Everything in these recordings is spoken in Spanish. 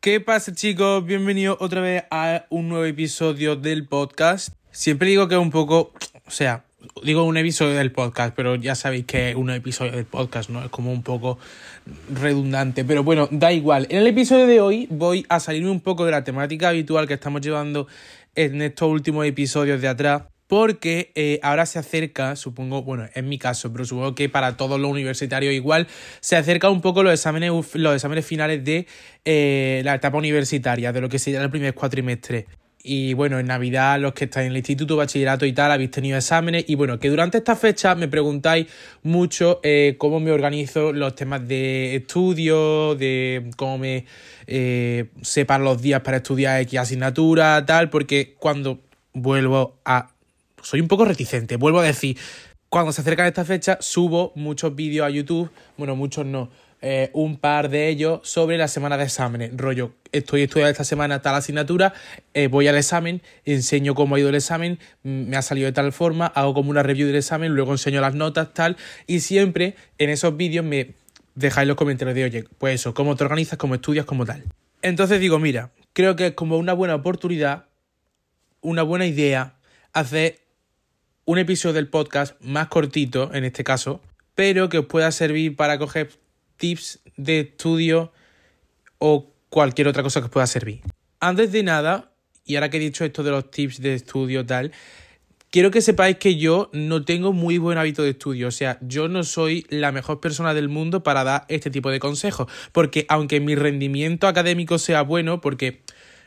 ¿Qué pasa chicos? Bienvenidos otra vez a un nuevo episodio del podcast. Siempre digo que es un poco, o sea, digo un episodio del podcast, pero ya sabéis que es un episodio del podcast, ¿no? Es como un poco redundante, pero bueno, da igual. En el episodio de hoy voy a salirme un poco de la temática habitual que estamos llevando en estos últimos episodios de atrás porque eh, ahora se acerca, supongo, bueno, en mi caso, pero supongo que para todos los universitarios igual, se acerca un poco los exámenes, los exámenes finales de eh, la etapa universitaria, de lo que sería el primer cuatrimestre. Y bueno, en Navidad, los que estáis en el instituto, bachillerato y tal, habéis tenido exámenes. Y bueno, que durante esta fecha me preguntáis mucho eh, cómo me organizo los temas de estudio, de cómo me separo los días para estudiar X asignatura, tal, porque cuando vuelvo a soy un poco reticente. Vuelvo a decir, cuando se acercan esta fecha, subo muchos vídeos a YouTube, bueno, muchos no, eh, un par de ellos sobre la semana de exámenes. Rollo, estoy estudiando esta semana tal asignatura, eh, voy al examen, enseño cómo ha ido el examen, me ha salido de tal forma, hago como una review del examen, luego enseño las notas, tal, y siempre en esos vídeos me dejáis los comentarios de, oye, pues eso, cómo te organizas, cómo estudias, como tal. Entonces digo, mira, creo que es como una buena oportunidad, una buena idea hacer un episodio del podcast más cortito, en este caso, pero que os pueda servir para coger tips de estudio o cualquier otra cosa que os pueda servir. Antes de nada, y ahora que he dicho esto de los tips de estudio tal, quiero que sepáis que yo no tengo muy buen hábito de estudio, o sea, yo no soy la mejor persona del mundo para dar este tipo de consejos, porque aunque mi rendimiento académico sea bueno, porque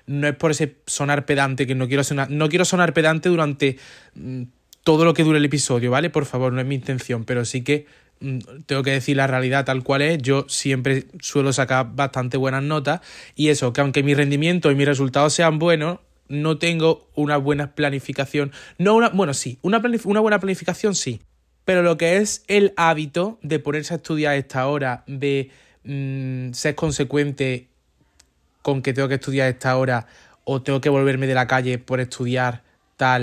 no es por ese sonar pedante que no quiero sonar, no quiero sonar pedante durante mm, todo lo que dure el episodio, ¿vale? Por favor, no es mi intención, pero sí que mm, tengo que decir la realidad tal cual es. Yo siempre suelo sacar bastante buenas notas y eso, que aunque mi rendimiento y mis resultados sean buenos, no tengo una buena planificación. No una, bueno, sí, una, una buena planificación sí, pero lo que es el hábito de ponerse a estudiar esta hora, de mm, ser consecuente con que tengo que estudiar a esta hora o tengo que volverme de la calle por estudiar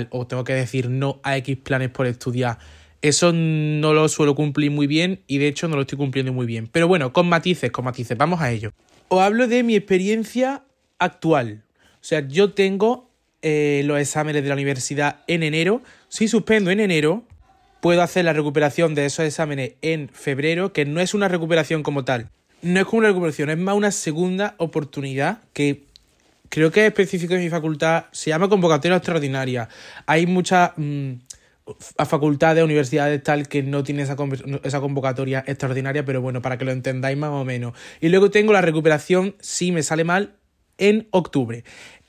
o tengo que decir no a X planes por estudiar. Eso no lo suelo cumplir muy bien y de hecho no lo estoy cumpliendo muy bien. Pero bueno, con matices, con matices, vamos a ello. Os hablo de mi experiencia actual. O sea, yo tengo eh, los exámenes de la universidad en enero. Si suspendo en enero, puedo hacer la recuperación de esos exámenes en febrero, que no es una recuperación como tal. No es como una recuperación, es más una segunda oportunidad que creo que es específico de mi facultad, se llama convocatoria extraordinaria. Hay muchas mm, facultades, universidades tal que no tienen esa, esa convocatoria extraordinaria, pero bueno, para que lo entendáis más o menos. Y luego tengo la recuperación, si me sale mal, en octubre.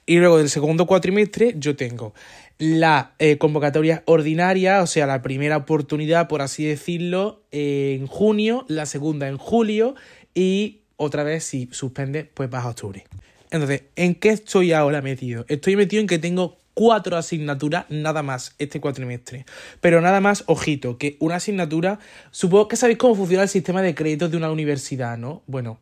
Y luego del segundo cuatrimestre yo tengo la eh, convocatoria ordinaria, o sea, la primera oportunidad, por así decirlo, en junio, la segunda en julio y otra vez si suspende, pues vas a octubre. Entonces, ¿en qué estoy ahora metido? Estoy metido en que tengo cuatro asignaturas nada más este cuatrimestre. Pero nada más, ojito, que una asignatura, supongo que sabéis cómo funciona el sistema de créditos de una universidad, ¿no? Bueno,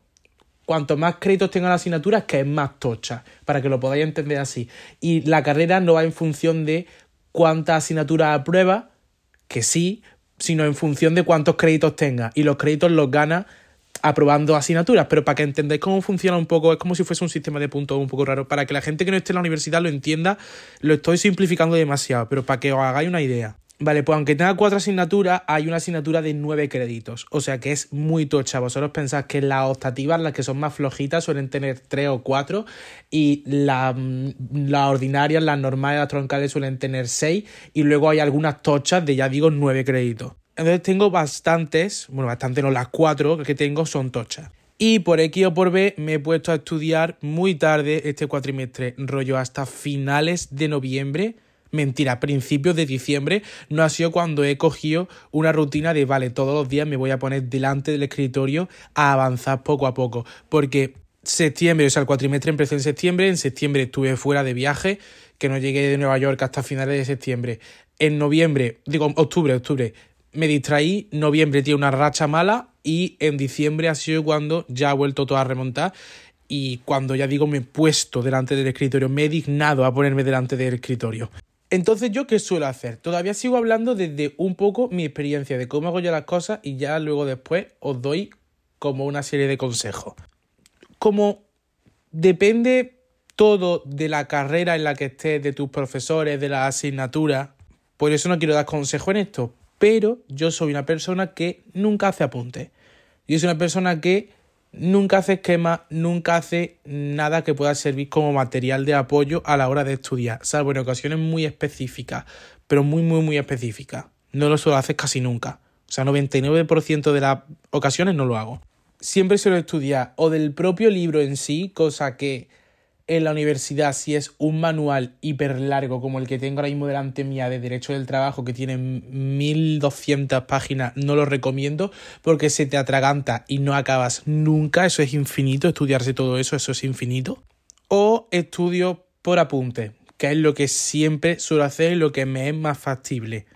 cuanto más créditos tenga la asignatura, es que es más tocha, para que lo podáis entender así. Y la carrera no va en función de cuántas asignaturas aprueba, que sí, sino en función de cuántos créditos tenga. Y los créditos los gana aprobando asignaturas, pero para que entendáis cómo funciona un poco, es como si fuese un sistema de puntos un poco raro. Para que la gente que no esté en la universidad lo entienda, lo estoy simplificando demasiado, pero para que os hagáis una idea. Vale, pues aunque tenga cuatro asignaturas, hay una asignatura de nueve créditos. O sea que es muy tocha. Vosotros pensáis que las optativas, las que son más flojitas, suelen tener tres o cuatro. Y las la ordinarias, las normales, las troncales suelen tener seis. Y luego hay algunas tochas de, ya digo, nueve créditos. Entonces tengo bastantes, bueno, bastante no, las cuatro que tengo son tochas. Y por X o por B me he puesto a estudiar muy tarde este cuatrimestre, rollo hasta finales de noviembre. Mentira, principios de diciembre no ha sido cuando he cogido una rutina de, vale, todos los días me voy a poner delante del escritorio a avanzar poco a poco. Porque septiembre, o sea, el cuatrimestre empezó en septiembre, en septiembre estuve fuera de viaje, que no llegué de Nueva York hasta finales de septiembre. En noviembre, digo, octubre, octubre, me distraí, noviembre tiene una racha mala y en diciembre ha sido cuando ya ha vuelto todo a remontar y cuando ya digo me he puesto delante del escritorio, me he dignado a ponerme delante del escritorio. Entonces, ¿yo qué suelo hacer? Todavía sigo hablando desde un poco mi experiencia de cómo hago yo las cosas y ya luego después os doy como una serie de consejos. Como depende todo de la carrera en la que estés, de tus profesores, de la asignatura. Por eso no quiero dar consejo en esto, pero yo soy una persona que nunca hace apuntes. Yo soy una persona que nunca hace esquema, nunca hace nada que pueda servir como material de apoyo a la hora de estudiar, salvo en ocasiones muy específicas, pero muy, muy, muy específicas. No lo suelo hacer casi nunca. O sea, 99% de las ocasiones no lo hago. Siempre suelo estudiar o del propio libro en sí, cosa que en la universidad, si es un manual hiper largo como el que tengo ahora mismo delante mía de Derecho del Trabajo, que tiene 1200 páginas, no lo recomiendo porque se te atraganta y no acabas nunca. Eso es infinito, estudiarse todo eso, eso es infinito. O estudio por apunte, que es lo que siempre suelo hacer y lo que me es más factible.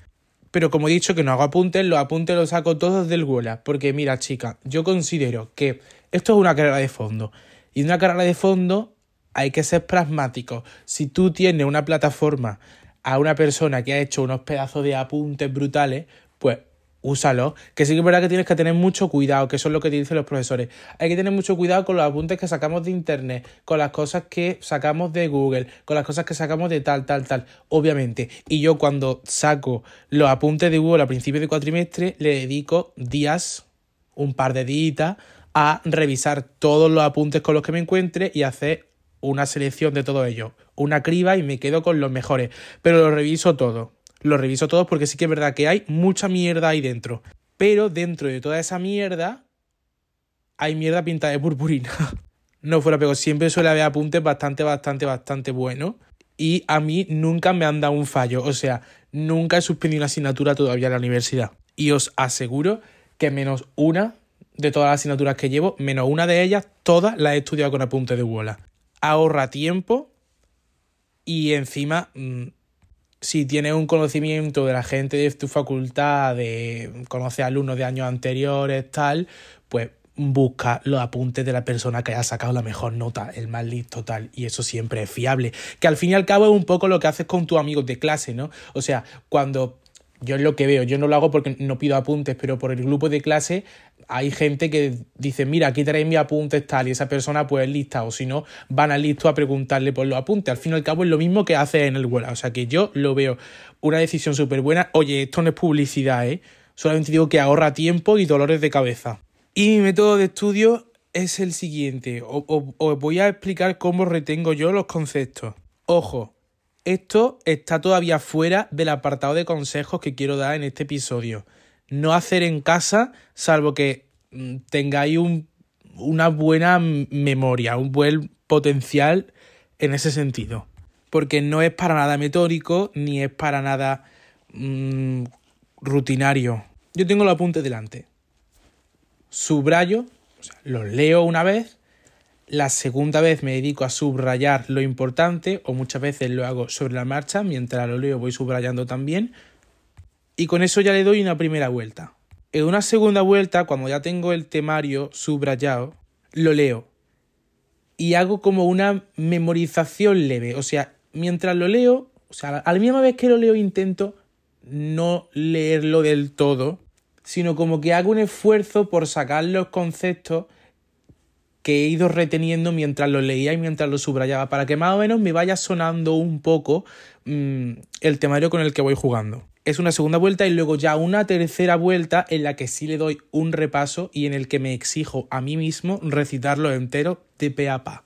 Pero como he dicho que no hago apuntes, los apuntes los saco todos del Gola. Porque mira, chica, yo considero que esto es una carrera de fondo. Y una carrera de fondo hay que ser pragmático. Si tú tienes una plataforma a una persona que ha hecho unos pedazos de apuntes brutales, pues úsalo. Que sí que es verdad que tienes que tener mucho cuidado, que eso es lo que te dicen los profesores. Hay que tener mucho cuidado con los apuntes que sacamos de internet, con las cosas que sacamos de Google, con las cosas que sacamos de tal, tal, tal. Obviamente. Y yo cuando saco los apuntes de Google a principios de cuatrimestre, le dedico días, un par de días, a revisar todos los apuntes con los que me encuentre y hacer una selección de todo ello, una criba y me quedo con los mejores, pero lo reviso todo, lo reviso todo porque sí que es verdad que hay mucha mierda ahí dentro, pero dentro de toda esa mierda hay mierda pintada de purpurina. no fuera, pero siempre suele haber apuntes bastante, bastante, bastante buenos. Y a mí nunca me han dado un fallo, o sea, nunca he suspendido una asignatura todavía en la universidad. Y os aseguro que menos una de todas las asignaturas que llevo, menos una de ellas, todas las he estudiado con apuntes de Wola ahorra tiempo y encima, mm, si tienes un conocimiento de la gente de tu facultad, de conocer alumnos de años anteriores, tal, pues busca los apuntes de la persona que haya sacado la mejor nota, el más listo, tal, y eso siempre es fiable. Que al fin y al cabo es un poco lo que haces con tus amigos de clase, ¿no? O sea, cuando yo es lo que veo, yo no lo hago porque no pido apuntes, pero por el grupo de clase hay gente que dice, mira, aquí tenéis mis apuntes tal, y esa persona pues lista, o si no, van al listo a preguntarle por los apuntes. Al fin y al cabo es lo mismo que hace en el web. O sea que yo lo veo una decisión súper buena. Oye, esto no es publicidad, ¿eh? Solamente digo que ahorra tiempo y dolores de cabeza. Y mi método de estudio es el siguiente. Os voy a explicar cómo retengo yo los conceptos. Ojo, esto está todavía fuera del apartado de consejos que quiero dar en este episodio no hacer en casa, salvo que mm, tengáis una buena memoria, un buen potencial en ese sentido. Porque no es para nada metódico ni es para nada mm, rutinario. Yo tengo los apuntes delante. Subrayo, o sea, los leo una vez. La segunda vez me dedico a subrayar lo importante o muchas veces lo hago sobre la marcha. Mientras lo leo voy subrayando también y con eso ya le doy una primera vuelta. En una segunda vuelta, cuando ya tengo el temario subrayado, lo leo y hago como una memorización leve. O sea, mientras lo leo, o sea, a la misma vez que lo leo intento no leerlo del todo, sino como que hago un esfuerzo por sacar los conceptos que he ido reteniendo mientras lo leía y mientras lo subrayaba, para que más o menos me vaya sonando un poco mm, el temario con el que voy jugando es una segunda vuelta y luego ya una tercera vuelta en la que sí le doy un repaso y en el que me exijo a mí mismo recitarlo entero de pe a pa.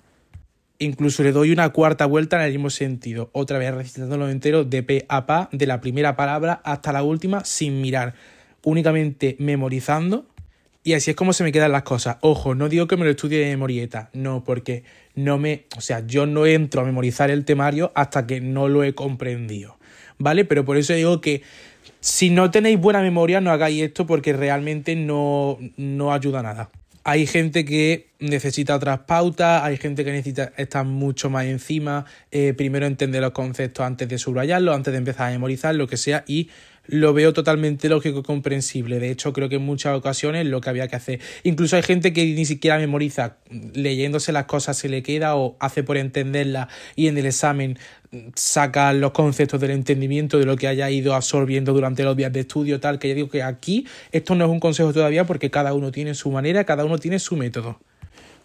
Incluso le doy una cuarta vuelta en el mismo sentido, otra vez recitándolo entero de pe a pa, de la primera palabra hasta la última, sin mirar, únicamente memorizando. Y así es como se me quedan las cosas. Ojo, no digo que me lo estudie de memorieta, no, porque no me. O sea, yo no entro a memorizar el temario hasta que no lo he comprendido. ¿vale? Pero por eso digo que si no tenéis buena memoria, no hagáis esto porque realmente no, no ayuda a nada. Hay gente que necesita otras pautas, hay gente que necesita estar mucho más encima, eh, primero entender los conceptos antes de subrayarlos, antes de empezar a memorizar, lo que sea, y lo veo totalmente lógico y comprensible. De hecho, creo que en muchas ocasiones lo que había que hacer. Incluso hay gente que ni siquiera memoriza, leyéndose las cosas se le queda o hace por entenderlas y en el examen saca los conceptos del entendimiento de lo que haya ido absorbiendo durante los días de estudio, tal, que ya digo que aquí esto no es un consejo todavía porque cada uno tiene su manera, cada uno tiene su método.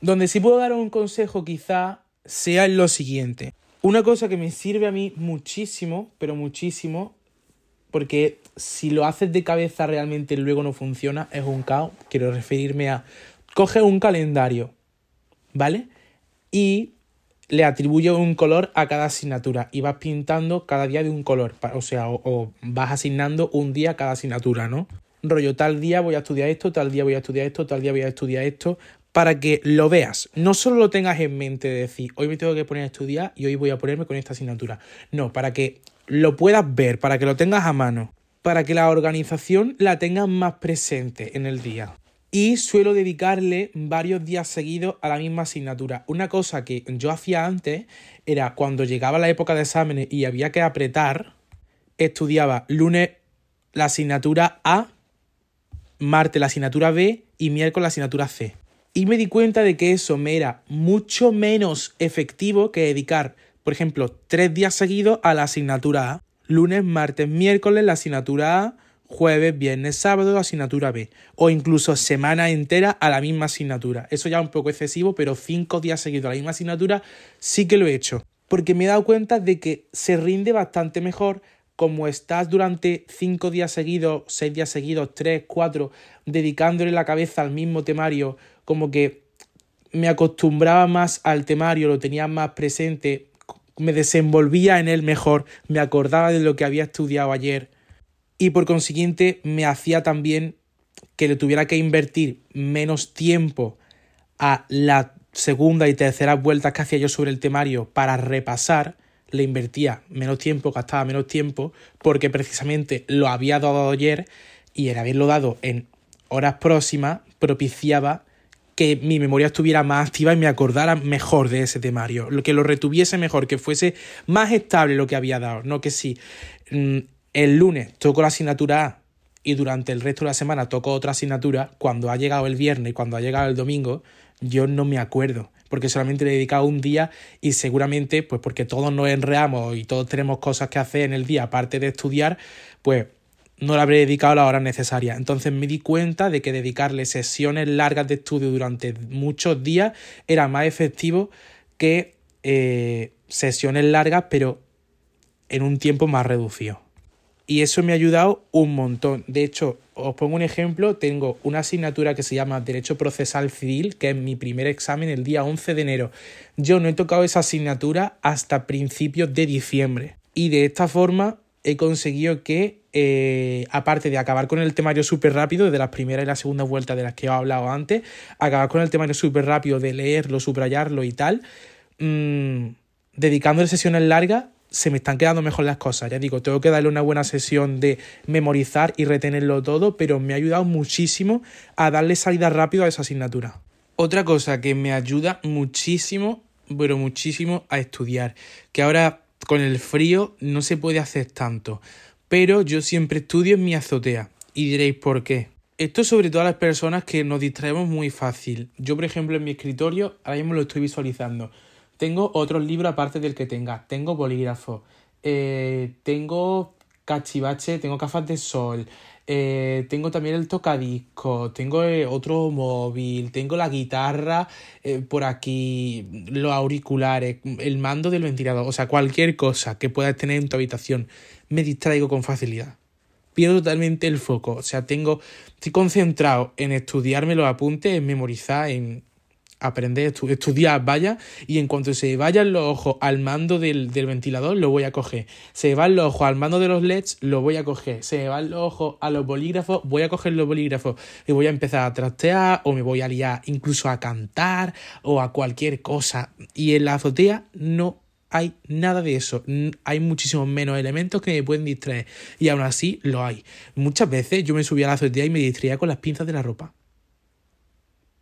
Donde sí puedo dar un consejo quizá sea lo siguiente. Una cosa que me sirve a mí muchísimo, pero muchísimo, porque si lo haces de cabeza realmente luego no funciona, es un caos. Quiero referirme a, coge un calendario, ¿vale? Y le atribuye un color a cada asignatura y vas pintando cada día de un color, o sea, o, vas asignando un día a cada asignatura, ¿no? Rollo, tal día voy a estudiar esto, tal día voy a estudiar esto, tal día voy a estudiar esto, para que lo veas. No solo lo tengas en mente de decir, hoy me tengo que poner a estudiar y hoy voy a ponerme con esta asignatura. No, para que lo puedas ver, para que lo tengas a mano, para que la organización la tengas más presente en el día. Y suelo dedicarle varios días seguidos a la misma asignatura. Una cosa que yo hacía antes era cuando llegaba la época de exámenes y había que apretar, estudiaba lunes la asignatura A, martes la asignatura B y miércoles la asignatura C y me di cuenta de que eso me era mucho menos efectivo que dedicar, por ejemplo, tres días seguidos a la asignatura A. Lunes, martes, miércoles la asignatura A, jueves, viernes, sábado la asignatura B. O incluso semana entera a la misma asignatura. Eso ya es un poco excesivo, pero cinco días seguidos a la misma asignatura sí que lo he hecho. Porque me he dado cuenta de que se rinde bastante mejor como estás durante cinco días seguidos, seis días seguidos, tres, cuatro, dedicándole la cabeza al mismo temario como que me acostumbraba más al temario, lo tenía más presente, me desenvolvía en él mejor, me acordaba de lo que había estudiado ayer y por consiguiente me hacía también que le tuviera que invertir menos tiempo a la segunda y tercera vueltas que hacía yo sobre el temario para repasar, le invertía menos tiempo, gastaba menos tiempo, porque precisamente lo había dado ayer y el haberlo dado en horas próximas propiciaba que mi memoria estuviera más activa y me acordara mejor de ese temario, que lo retuviese mejor, que fuese más estable lo que había dado, no que si mm, el lunes toco la asignatura A y durante el resto de la semana toco otra asignatura, cuando ha llegado el viernes y cuando ha llegado el domingo, yo no me acuerdo, porque solamente le he dedicado un día y seguramente, pues porque todos nos enreamos y todos tenemos cosas que hacer en el día, aparte de estudiar, pues no le habré dedicado la hora necesaria. Entonces me di cuenta de que dedicarle sesiones largas de estudio durante muchos días era más efectivo que eh, sesiones largas, pero en un tiempo más reducido. Y eso me ha ayudado un montón. De hecho, os pongo un ejemplo. Tengo una asignatura que se llama Derecho Procesal Civil, que es mi primer examen el día 11 de enero. Yo no he tocado esa asignatura hasta principios de diciembre. Y de esta forma he conseguido que eh, aparte de acabar con el temario súper rápido, de las primeras y la segunda vuelta de las que he hablado antes, acabar con el temario súper rápido de leerlo, subrayarlo y tal, mmm, dedicándole sesiones largas, se me están quedando mejor las cosas. Ya digo, tengo que darle una buena sesión de memorizar y retenerlo todo, pero me ha ayudado muchísimo a darle salida rápido a esa asignatura. Otra cosa que me ayuda muchísimo, pero muchísimo a estudiar, que ahora con el frío no se puede hacer tanto pero yo siempre estudio en mi azotea. Y diréis, ¿por qué? Esto sobre todo a las personas que nos distraemos muy fácil. Yo, por ejemplo, en mi escritorio, ahora mismo lo estoy visualizando. Tengo otros libros aparte del que tenga. Tengo bolígrafo. Eh, tengo cachivache, tengo gafas de sol. Eh, tengo también el tocadisco, tengo eh, otro móvil, tengo la guitarra por aquí, los auriculares, el mando del ventilador, o sea, cualquier cosa que puedas tener en tu habitación me distraigo con facilidad. Pierdo totalmente el foco. O sea, tengo. Estoy concentrado en estudiarme los apuntes, en memorizar, en aprender, estudiar, vaya, y en cuanto se vayan los ojos al mando del, ventilador, lo voy a coger. Se van los ojos al mando de los LEDs, lo voy a coger. Se van los ojos a los bolígrafos, voy a coger los bolígrafos y voy a empezar a trastear o me voy a liar incluso a cantar o a cualquier cosa. Y en la azotea no hay nada de eso. Hay muchísimos menos elementos que me pueden distraer. Y aún así lo hay. Muchas veces yo me subía a la azotea y me distraía con las pinzas de la ropa.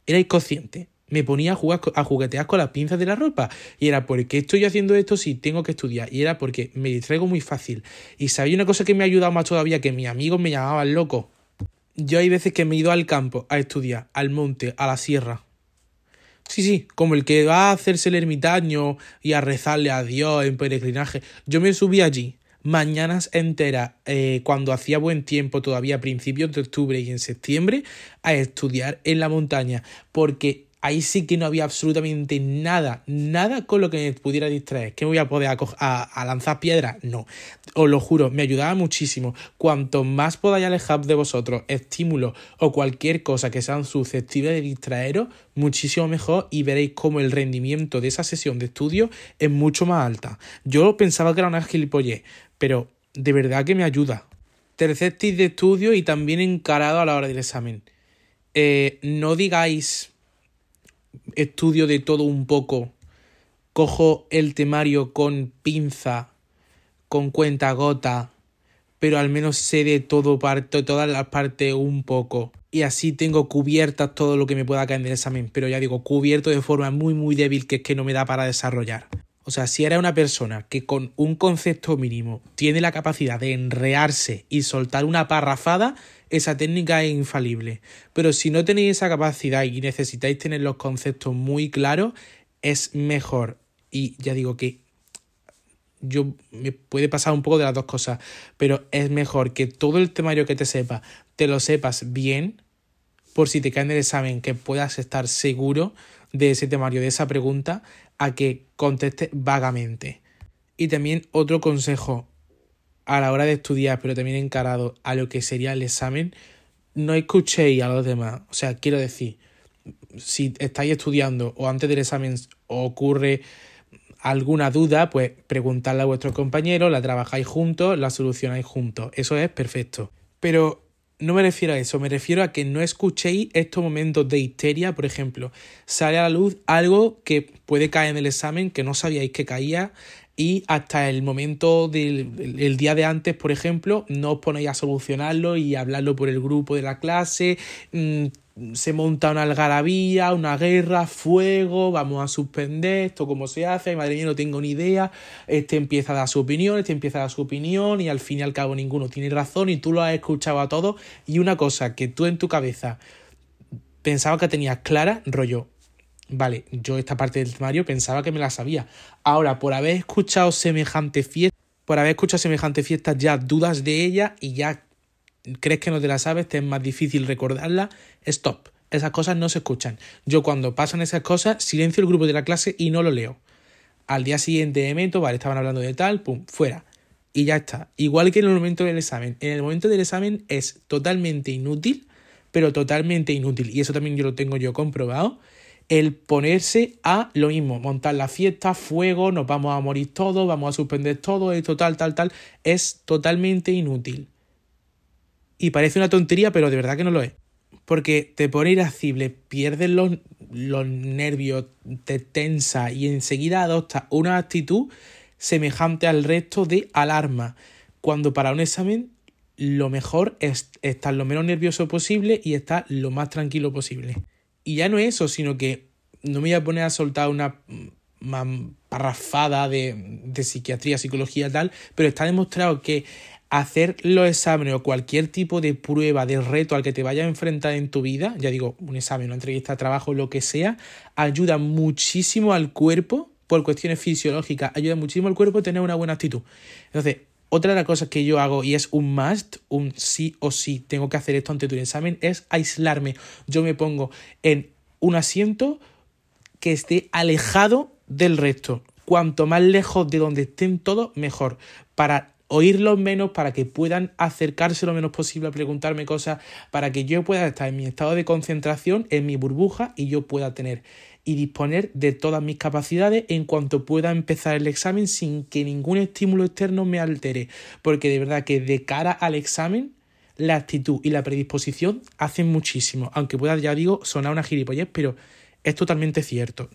Era inconsciente. Me ponía a, jugar, a juguetear con las pinzas de la ropa. Y era, ¿por qué estoy haciendo esto si tengo que estudiar? Y era porque me distraigo muy fácil. Y sabía una cosa que me ha ayudado más todavía, que mis amigos me llamaban loco. Yo hay veces que me he ido al campo a estudiar, al monte, a la sierra Sí, sí, como el que va a hacerse el ermitaño y a rezarle a Dios en peregrinaje. Yo me subí allí mañanas enteras eh, cuando hacía buen tiempo todavía a principios de octubre y en septiembre a estudiar en la montaña porque ahí sí que no había absolutamente nada, nada con lo que me pudiera distraer. ¿Que me voy a poder a, lanzar piedras? No. Os lo juro, me ayudaba muchísimo. Cuanto más podáis alejar de vosotros estímulos o cualquier cosa que sean susceptibles de distraeros, muchísimo mejor y veréis cómo el rendimiento de esa sesión de estudio es mucho más alta. Yo pensaba que era una gilipollez, pero de verdad que me ayuda. Tercer de estudio y también encarado a la hora del examen. Eh, no digáis estudio de todo un poco, cojo el temario con pinza, con cuenta gota, pero al menos sé de todo parte, todas las partes un poco. Y así tengo cubiertas todo lo que me pueda caer en el examen, pero ya digo, cubierto de forma muy muy débil que es que no me da para desarrollar. O sea, si era una persona que con un concepto mínimo tiene la capacidad de enrearse y soltar una parrafada, esa técnica es infalible. Pero si no tenéis esa capacidad y necesitáis tener los conceptos muy claros, es mejor. Y ya digo que yo me puede pasar un poco de las dos cosas, pero es mejor que todo el temario que te sepa, te lo sepas bien, por si te cae en el examen, que puedas estar seguro de ese temario, de esa pregunta, a que conteste vagamente. Y también otro consejo, a la hora de estudiar, pero también encarado a lo que sería el examen, no escuchéis a los demás. O sea, quiero decir, si estáis estudiando o antes del examen ocurre alguna duda, pues preguntadle a vuestros compañeros, la trabajáis juntos, la solucionáis juntos. Eso es perfecto. Pero no me refiero a eso, me refiero a que no escuchéis estos momentos de histeria, por ejemplo, sale a la luz algo que puede caer en el examen que no sabíais que caía y hasta el momento del día de antes, por ejemplo, no os ponéis a solucionarlo y hablarlo por el grupo de la clase, mm, se monta una algarabía, una guerra, fuego, vamos a suspender esto, cómo se hace, madre mía, no tengo ni idea, este empieza a dar su opinión, este empieza a dar su opinión y al fin y al cabo ninguno tiene razón y tú lo has escuchado a todos. Y una cosa que tú en tu cabeza pensaba que tenías clara, rollo, vale, yo esta parte del temario pensaba que me la sabía, ahora por haber escuchado semejante fiesta, por haber escuchado semejante fiesta ya dudas de ella y ya crees que no te la sabes, te es más difícil recordarla, stop. Esas cosas no se escuchan. Yo cuando pasan esas cosas, silencio el grupo de la clase y no lo leo. Al día siguiente meto, vale, estaban hablando de tal, pum, fuera. Y ya está. Igual que en el momento del examen. En el momento del examen es totalmente inútil, pero totalmente inútil. Y eso también yo lo tengo yo comprobado. El ponerse a lo mismo, montar la fiesta, fuego, nos vamos a morir todos, vamos a suspender todo, esto, tal, tal, tal, es totalmente inútil. Y parece una tontería, pero de verdad que no lo es. Porque te pone irascible, pierdes los, los nervios, te tensa y enseguida adopta una actitud semejante al resto de alarma. Cuando para un examen lo mejor es estar lo menos nervioso posible y estar lo más tranquilo posible. Y ya no es eso, sino que no me voy a poner a soltar una parrafada de, de psiquiatría, psicología tal, pero está demostrado que hacer los exámenes o cualquier tipo de prueba, de reto al que te vayas a enfrentar en tu vida, ya digo, un examen, una entrevista de trabajo, lo que sea, ayuda muchísimo al cuerpo, por cuestiones fisiológicas, ayuda muchísimo al cuerpo a tener una buena actitud. Entonces, otra de las cosas que yo hago y es un must, un sí o sí, tengo que hacer esto ante tu examen, es aislarme. Yo me pongo en un asiento que esté alejado del resto. Cuanto más lejos de donde estén todos, mejor. Para oírlos menos para que puedan acercarse lo menos posible a preguntarme cosas, para que yo pueda estar en mi estado de concentración, en mi burbuja y yo pueda tener y disponer de todas mis capacidades en cuanto pueda empezar el examen sin que ningún estímulo externo me altere. Porque de verdad que de cara al examen, la actitud y la predisposición hacen muchísimo. Aunque pueda, ya digo, sonar una gilipollez, pero es totalmente cierto.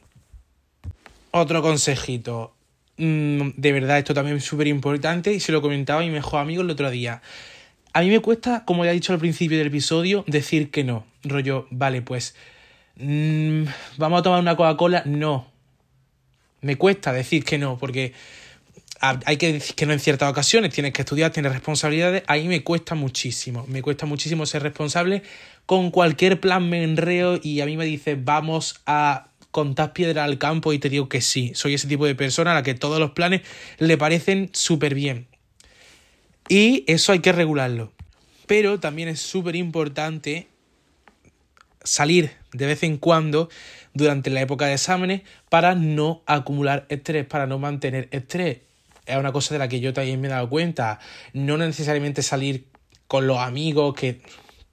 Otro consejito. Mm, de verdad, esto también es súper importante y se lo comentaba a mi mejor amigo el otro día. A mí me cuesta, como ya he dicho al principio del episodio, decir que no. Rollo, vale, pues. Mm, ¿Vamos a tomar una Coca-Cola? No. Me cuesta decir que no, porque hay que decir que no en ciertas ocasiones. Tienes que estudiar, tienes responsabilidades. Ahí me cuesta muchísimo. Me cuesta muchísimo ser responsable. Con cualquier plan me enreo y a mí me dice, vamos a contás piedra al campo y te digo que sí, soy ese tipo de persona a la que todos los planes le parecen súper bien. Y eso hay que regularlo. Pero también es súper importante salir de vez en cuando durante la época de exámenes para no acumular estrés, para no mantener estrés. Es una cosa de la que yo también me he dado cuenta. No necesariamente salir con los amigos, que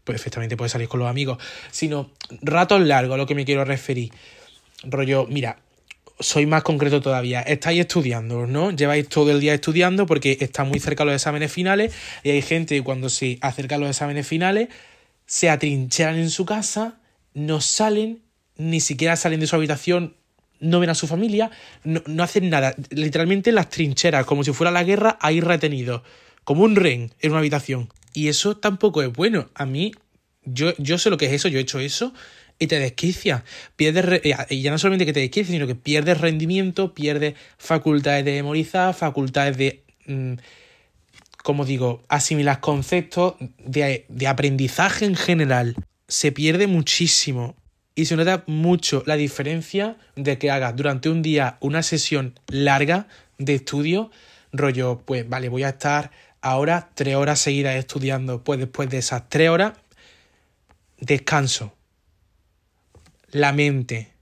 perfectamente puedes salir con los amigos, sino ratos largos, a lo que me quiero referir. Rollo, mira, soy más concreto todavía. Estáis estudiando, ¿no? Lleváis todo el día estudiando porque está muy cerca los exámenes finales y hay gente que cuando se acercan los exámenes finales se atrincheran en su casa, no salen, ni siquiera salen de su habitación, no ven a su familia, no, no hacen nada. Literalmente las trincheras, como si fuera la guerra, ahí retenidos, como un ren en una habitación. Y eso tampoco es bueno. A mí, yo, yo sé lo que es eso, yo he hecho eso y te desquicia. Pierdes, y ya no solamente que te desquicia, sino que pierdes rendimiento, pierdes facultades de memorizar, facultades de, mm, como digo, asimilar conceptos, de, de aprendizaje en general. Se pierde muchísimo. Y se nota mucho la diferencia de que hagas durante un día una sesión larga de estudio, rollo, pues vale, voy a estar ahora tres horas seguidas estudiando, pues después de esas tres horas, descanso la mente.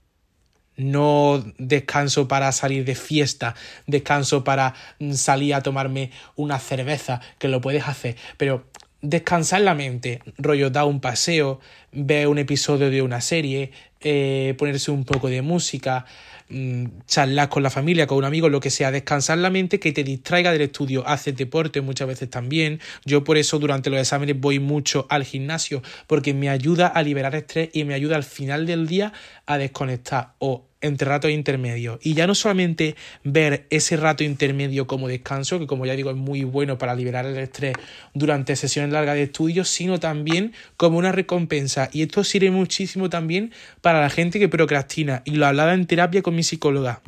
No descanso para salir de fiesta, descanso para mm, salir a tomarme una cerveza, que lo puedes hacer, pero descansar la mente, rollo, dar un paseo, ver un episodio de una serie, eh, ponerse un poco de música, Mm, charlar con la familia, con un amigo, lo que sea, descansar la mente, que te distraiga del estudio, haces deporte muchas veces también. Yo por eso durante los exámenes voy mucho al gimnasio, porque me ayuda a liberar estrés y me ayuda al final del día a desconectar o entre ratos intermedios. Y ya no solamente ver ese rato intermedio como descanso, que como ya digo es muy bueno para liberar el estrés durante sesiones largas de estudio, sino también como una recompensa. Y esto sirve muchísimo también para la gente que procrastina. Y lo hablaba en terapia con mi psicóloga.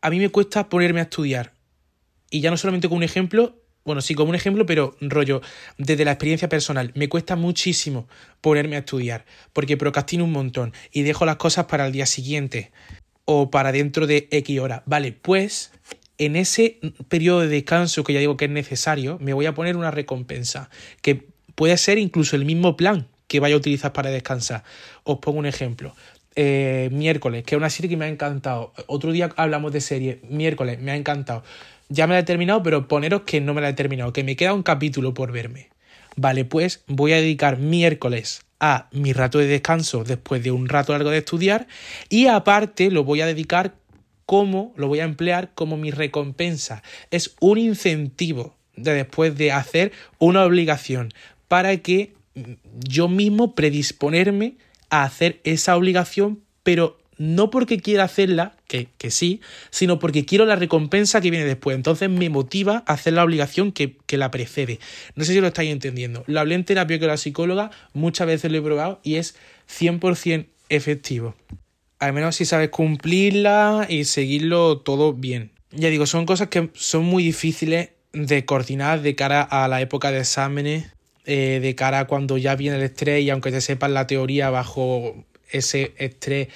A mí me cuesta ponerme a estudiar. Y ya no solamente con un ejemplo, bueno, sí, como un ejemplo, pero rollo, desde la experiencia personal, me cuesta muchísimo ponerme a estudiar, porque procrastino un montón y dejo las cosas para el día siguiente o para dentro de X horas. Vale, pues en ese periodo de descanso que ya digo que es necesario, me voy a poner una recompensa, que puede ser incluso el mismo plan que vaya a utilizar para descansar. Os pongo un ejemplo. Eh, miércoles, que es una serie que me ha encantado. Otro día hablamos de serie. Miércoles, me ha encantado ya me la he terminado, pero poneros que no me la he terminado, que me queda un capítulo por verme. Vale, pues voy a dedicar miércoles a mi rato de descanso después de un rato largo de estudiar y aparte lo voy a dedicar como, lo voy a emplear como mi recompensa. Es un incentivo de después de hacer una obligación para que yo mismo predisponerme a hacer esa obligación, pero no porque quiera hacerla, que, que, sí, sino porque quiero la recompensa que viene después. Entonces me motiva a hacer la obligación que, que, la precede. No sé si lo estáis entendiendo. Lo hablé en terapia con la psicóloga, muchas veces lo he probado y es 100% efectivo. Al menos si sabes cumplirla y seguirlo todo bien. Ya digo, son cosas que son muy difíciles de coordinar de cara a la época de exámenes, eh, de cara a cuando ya viene el estrés y aunque te sepas la teoría bajo ese estrés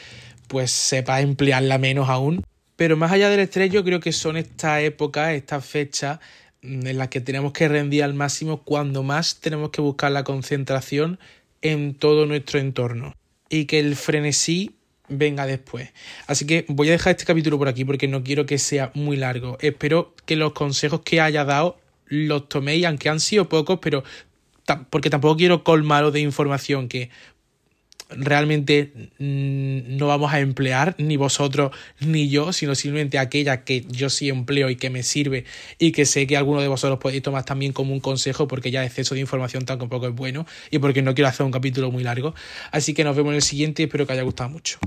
pues sepa emplearla menos aún. Pero más allá del estrés, yo creo que son estas épocas, estas fechas mm, en las que tenemos que rendir al máximo cuando más tenemos que buscar la concentración en todo nuestro entorno. Y que el frenesí venga después. Así que voy a dejar este capítulo por aquí porque no quiero que sea muy largo. Espero que los consejos que haya dado los toméis, aunque han sido pocos, pero porque tampoco quiero colmaros de información que realmente mm, no vamos a emplear ni vosotros ni yo, sino simplemente aquella que yo sí empleo y que me sirve y que sé que alguno de vosotros podéis tomar también como un consejo porque ya exceso de información tampoco es bueno y porque no quiero hacer un capítulo muy largo. Así que nos vemos en el siguiente espero que haya gustado mucho.